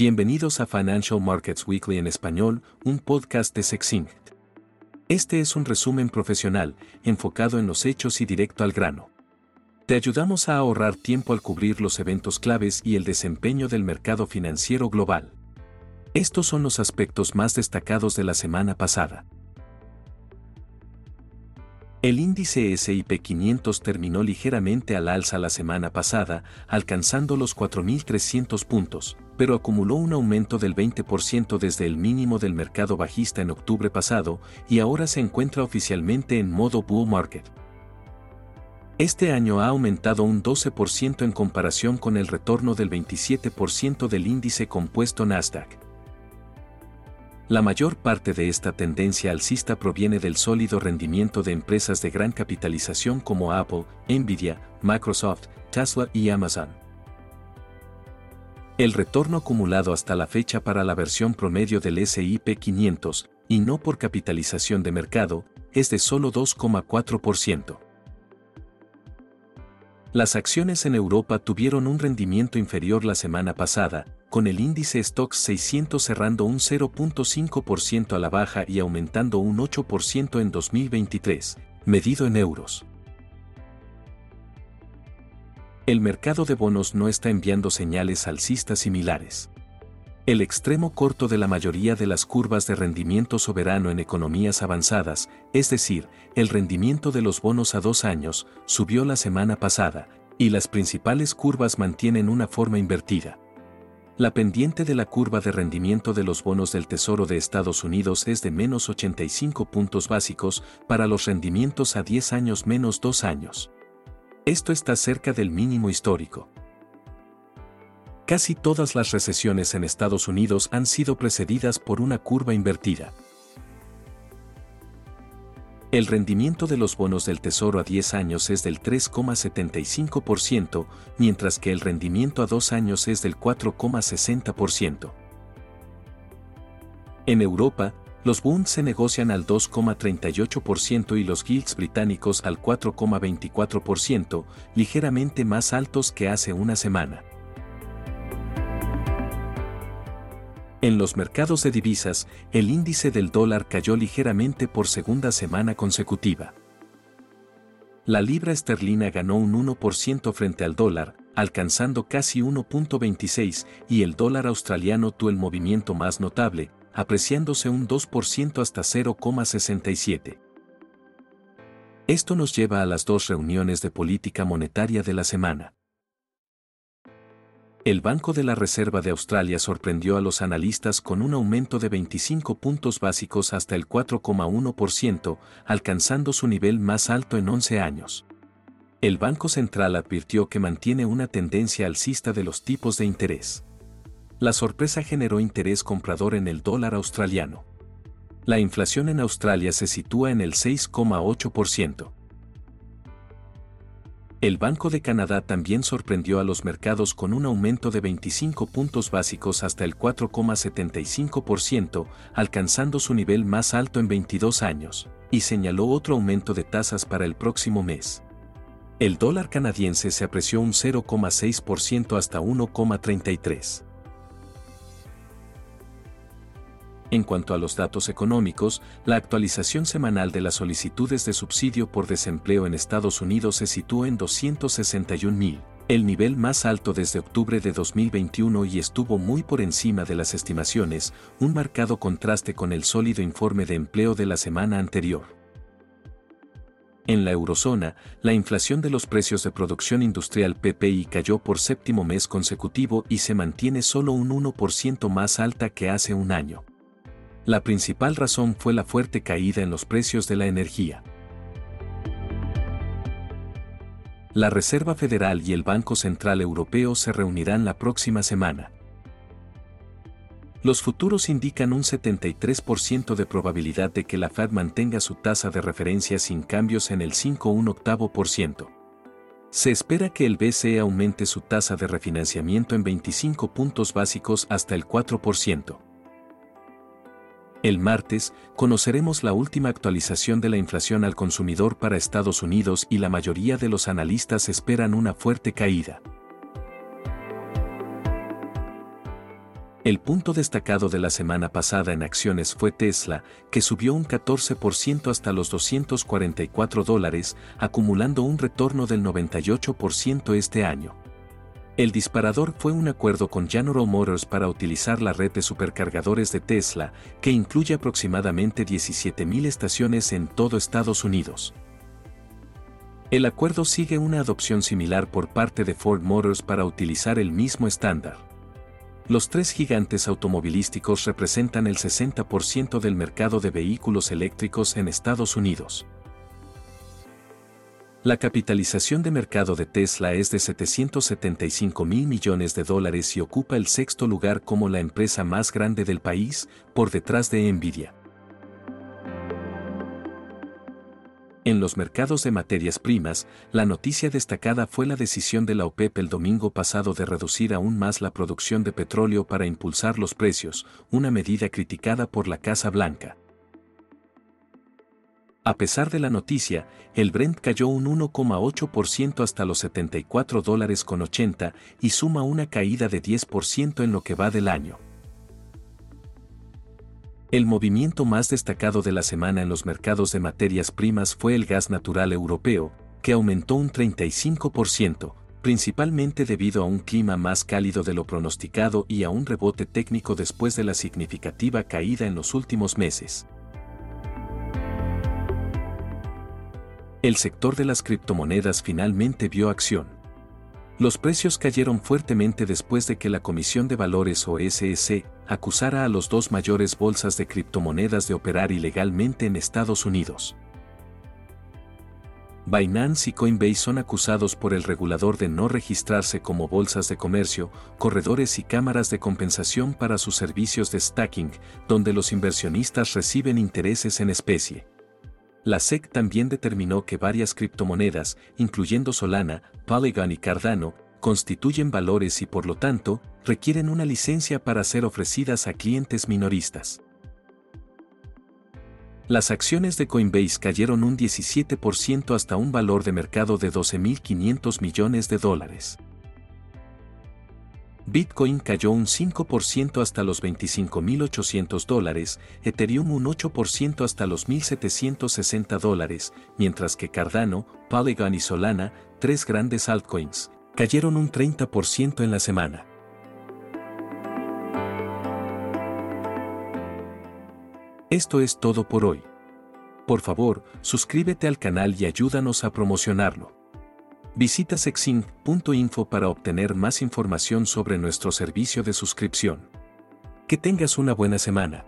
Bienvenidos a Financial Markets Weekly en español, un podcast de Sexinct. Este es un resumen profesional, enfocado en los hechos y directo al grano. Te ayudamos a ahorrar tiempo al cubrir los eventos claves y el desempeño del mercado financiero global. Estos son los aspectos más destacados de la semana pasada. El índice SIP 500 terminó ligeramente al alza la semana pasada, alcanzando los 4.300 puntos, pero acumuló un aumento del 20% desde el mínimo del mercado bajista en octubre pasado y ahora se encuentra oficialmente en modo bull market. Este año ha aumentado un 12% en comparación con el retorno del 27% del índice compuesto Nasdaq. La mayor parte de esta tendencia alcista proviene del sólido rendimiento de empresas de gran capitalización como Apple, Nvidia, Microsoft, Tesla y Amazon. El retorno acumulado hasta la fecha para la versión promedio del SIP 500, y no por capitalización de mercado, es de solo 2,4%. Las acciones en Europa tuvieron un rendimiento inferior la semana pasada, con el índice Stocks 600 cerrando un 0.5% a la baja y aumentando un 8% en 2023, medido en euros. El mercado de bonos no está enviando señales alcistas similares. El extremo corto de la mayoría de las curvas de rendimiento soberano en economías avanzadas, es decir, el rendimiento de los bonos a dos años, subió la semana pasada, y las principales curvas mantienen una forma invertida. La pendiente de la curva de rendimiento de los bonos del Tesoro de Estados Unidos es de menos 85 puntos básicos para los rendimientos a 10 años menos 2 años. Esto está cerca del mínimo histórico. Casi todas las recesiones en Estados Unidos han sido precedidas por una curva invertida. El rendimiento de los bonos del Tesoro a 10 años es del 3,75%, mientras que el rendimiento a 2 años es del 4,60%. En Europa, los bonds se negocian al 2,38% y los gilts británicos al 4,24%, ligeramente más altos que hace una semana. En los mercados de divisas, el índice del dólar cayó ligeramente por segunda semana consecutiva. La libra esterlina ganó un 1% frente al dólar, alcanzando casi 1.26, y el dólar australiano tuvo el movimiento más notable, apreciándose un 2% hasta 0,67. Esto nos lleva a las dos reuniones de política monetaria de la semana. El Banco de la Reserva de Australia sorprendió a los analistas con un aumento de 25 puntos básicos hasta el 4,1%, alcanzando su nivel más alto en 11 años. El Banco Central advirtió que mantiene una tendencia alcista de los tipos de interés. La sorpresa generó interés comprador en el dólar australiano. La inflación en Australia se sitúa en el 6,8%. El Banco de Canadá también sorprendió a los mercados con un aumento de 25 puntos básicos hasta el 4,75%, alcanzando su nivel más alto en 22 años, y señaló otro aumento de tasas para el próximo mes. El dólar canadiense se apreció un 0,6% hasta 1,33. En cuanto a los datos económicos, la actualización semanal de las solicitudes de subsidio por desempleo en Estados Unidos se sitúa en 261.000, el nivel más alto desde octubre de 2021 y estuvo muy por encima de las estimaciones, un marcado contraste con el sólido informe de empleo de la semana anterior. En la eurozona, la inflación de los precios de producción industrial PPI cayó por séptimo mes consecutivo y se mantiene solo un 1% más alta que hace un año. La principal razón fue la fuerte caída en los precios de la energía. La Reserva Federal y el Banco Central Europeo se reunirán la próxima semana. Los futuros indican un 73% de probabilidad de que la Fed mantenga su tasa de referencia sin cambios en el 5,1%. Se espera que el BCE aumente su tasa de refinanciamiento en 25 puntos básicos hasta el 4%. El martes, conoceremos la última actualización de la inflación al consumidor para Estados Unidos y la mayoría de los analistas esperan una fuerte caída. El punto destacado de la semana pasada en acciones fue Tesla, que subió un 14% hasta los 244 dólares, acumulando un retorno del 98% este año. El disparador fue un acuerdo con General Motors para utilizar la red de supercargadores de Tesla, que incluye aproximadamente 17.000 estaciones en todo Estados Unidos. El acuerdo sigue una adopción similar por parte de Ford Motors para utilizar el mismo estándar. Los tres gigantes automovilísticos representan el 60% del mercado de vehículos eléctricos en Estados Unidos. La capitalización de mercado de Tesla es de 775 mil millones de dólares y ocupa el sexto lugar como la empresa más grande del país, por detrás de Nvidia. En los mercados de materias primas, la noticia destacada fue la decisión de la OPEP el domingo pasado de reducir aún más la producción de petróleo para impulsar los precios, una medida criticada por la Casa Blanca. A pesar de la noticia, el Brent cayó un 1,8% hasta los 74 dólares con 80 y suma una caída de 10% en lo que va del año. El movimiento más destacado de la semana en los mercados de materias primas fue el gas natural europeo, que aumentó un 35%, principalmente debido a un clima más cálido de lo pronosticado y a un rebote técnico después de la significativa caída en los últimos meses. El sector de las criptomonedas finalmente vio acción. Los precios cayeron fuertemente después de que la Comisión de Valores o SEC acusara a los dos mayores bolsas de criptomonedas de operar ilegalmente en Estados Unidos. Binance y Coinbase son acusados por el regulador de no registrarse como bolsas de comercio, corredores y cámaras de compensación para sus servicios de stacking, donde los inversionistas reciben intereses en especie. La SEC también determinó que varias criptomonedas, incluyendo Solana, Polygon y Cardano, constituyen valores y por lo tanto, requieren una licencia para ser ofrecidas a clientes minoristas. Las acciones de Coinbase cayeron un 17% hasta un valor de mercado de 12.500 millones de dólares. Bitcoin cayó un 5% hasta los 25.800 dólares, Ethereum un 8% hasta los 1.760 dólares, mientras que Cardano, Polygon y Solana, tres grandes altcoins, cayeron un 30% en la semana. Esto es todo por hoy. Por favor, suscríbete al canal y ayúdanos a promocionarlo. Visita sexing.info para obtener más información sobre nuestro servicio de suscripción. Que tengas una buena semana.